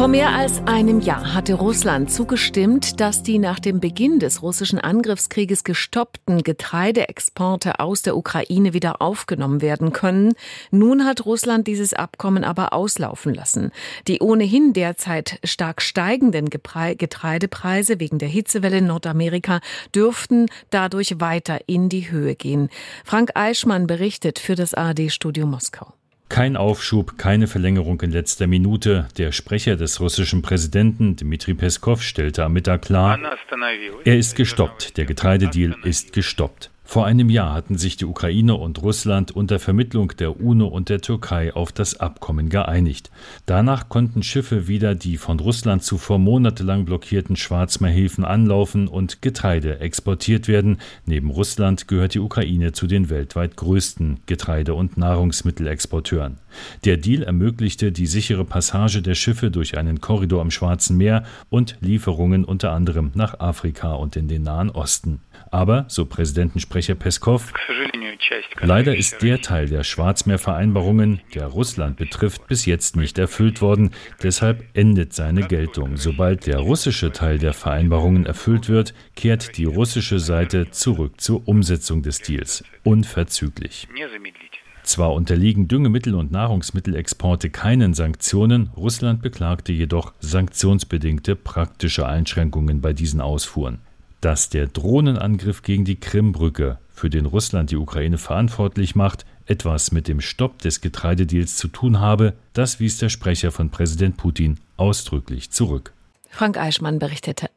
Vor mehr als einem Jahr hatte Russland zugestimmt, dass die nach dem Beginn des russischen Angriffskrieges gestoppten Getreideexporte aus der Ukraine wieder aufgenommen werden können. Nun hat Russland dieses Abkommen aber auslaufen lassen. Die ohnehin derzeit stark steigenden Getreidepreise wegen der Hitzewelle in Nordamerika dürften dadurch weiter in die Höhe gehen. Frank Eichmann berichtet für das ARD-Studio Moskau. Kein Aufschub, keine Verlängerung in letzter Minute. Der Sprecher des russischen Präsidenten, Dmitri Peskov, stellte am Mittag klar, er ist gestoppt, der Getreidedeal ist gestoppt. Vor einem Jahr hatten sich die Ukraine und Russland unter Vermittlung der UNO und der Türkei auf das Abkommen geeinigt. Danach konnten Schiffe wieder die von Russland zuvor monatelang blockierten Schwarzmeerhäfen anlaufen und Getreide exportiert werden. Neben Russland gehört die Ukraine zu den weltweit größten Getreide- und Nahrungsmittelexporteuren. Der Deal ermöglichte die sichere Passage der Schiffe durch einen Korridor am Schwarzen Meer und Lieferungen unter anderem nach Afrika und in den Nahen Osten. Aber, so Präsidentensprecher Peskov, leider ist der Teil der Schwarzmeervereinbarungen, der Russland betrifft, bis jetzt nicht erfüllt worden. Deshalb endet seine Geltung. Sobald der russische Teil der Vereinbarungen erfüllt wird, kehrt die russische Seite zurück zur Umsetzung des Deals. Unverzüglich. Zwar unterliegen Düngemittel- und Nahrungsmittelexporte keinen Sanktionen, Russland beklagte jedoch sanktionsbedingte praktische Einschränkungen bei diesen Ausfuhren dass der Drohnenangriff gegen die Krimbrücke, für den Russland die Ukraine verantwortlich macht, etwas mit dem Stopp des Getreidedeals zu tun habe, das wies der Sprecher von Präsident Putin ausdrücklich zurück. Frank Eichmann berichtete.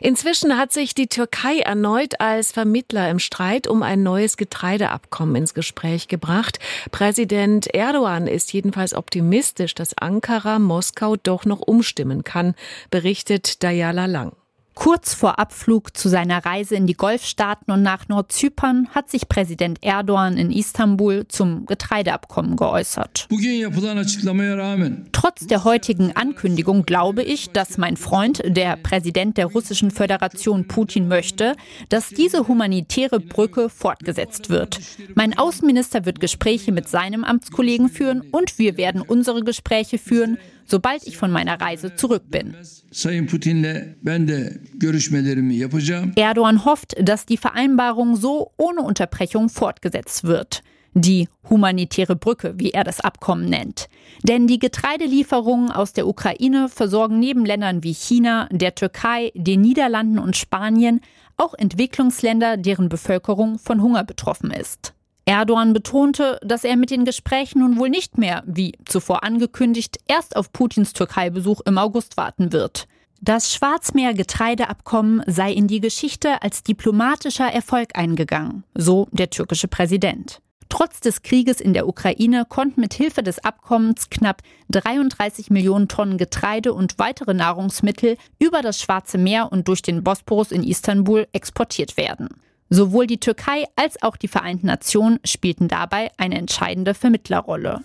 Inzwischen hat sich die Türkei erneut als Vermittler im Streit um ein neues Getreideabkommen ins Gespräch gebracht. Präsident Erdogan ist jedenfalls optimistisch, dass Ankara Moskau doch noch umstimmen kann, berichtet Dayala Lang. Kurz vor Abflug zu seiner Reise in die Golfstaaten und nach Nordzypern hat sich Präsident Erdogan in Istanbul zum Getreideabkommen geäußert. Trotz der heutigen Ankündigung glaube ich, dass mein Freund, der Präsident der Russischen Föderation Putin möchte, dass diese humanitäre Brücke fortgesetzt wird. Mein Außenminister wird Gespräche mit seinem Amtskollegen führen und wir werden unsere Gespräche führen, sobald ich von meiner Reise zurück bin. Erdogan hofft, dass die Vereinbarung so ohne Unterbrechung fortgesetzt wird. Die humanitäre Brücke, wie er das Abkommen nennt. Denn die Getreidelieferungen aus der Ukraine versorgen neben Ländern wie China, der Türkei, den Niederlanden und Spanien auch Entwicklungsländer, deren Bevölkerung von Hunger betroffen ist. Erdogan betonte, dass er mit den Gesprächen nun wohl nicht mehr, wie zuvor angekündigt, erst auf Putins Türkei-Besuch im August warten wird. Das Schwarzmeer-Getreideabkommen sei in die Geschichte als diplomatischer Erfolg eingegangen, so der türkische Präsident. Trotz des Krieges in der Ukraine konnten mit Hilfe des Abkommens knapp 33 Millionen Tonnen Getreide und weitere Nahrungsmittel über das Schwarze Meer und durch den Bosporus in Istanbul exportiert werden. Sowohl die Türkei als auch die Vereinten Nationen spielten dabei eine entscheidende Vermittlerrolle.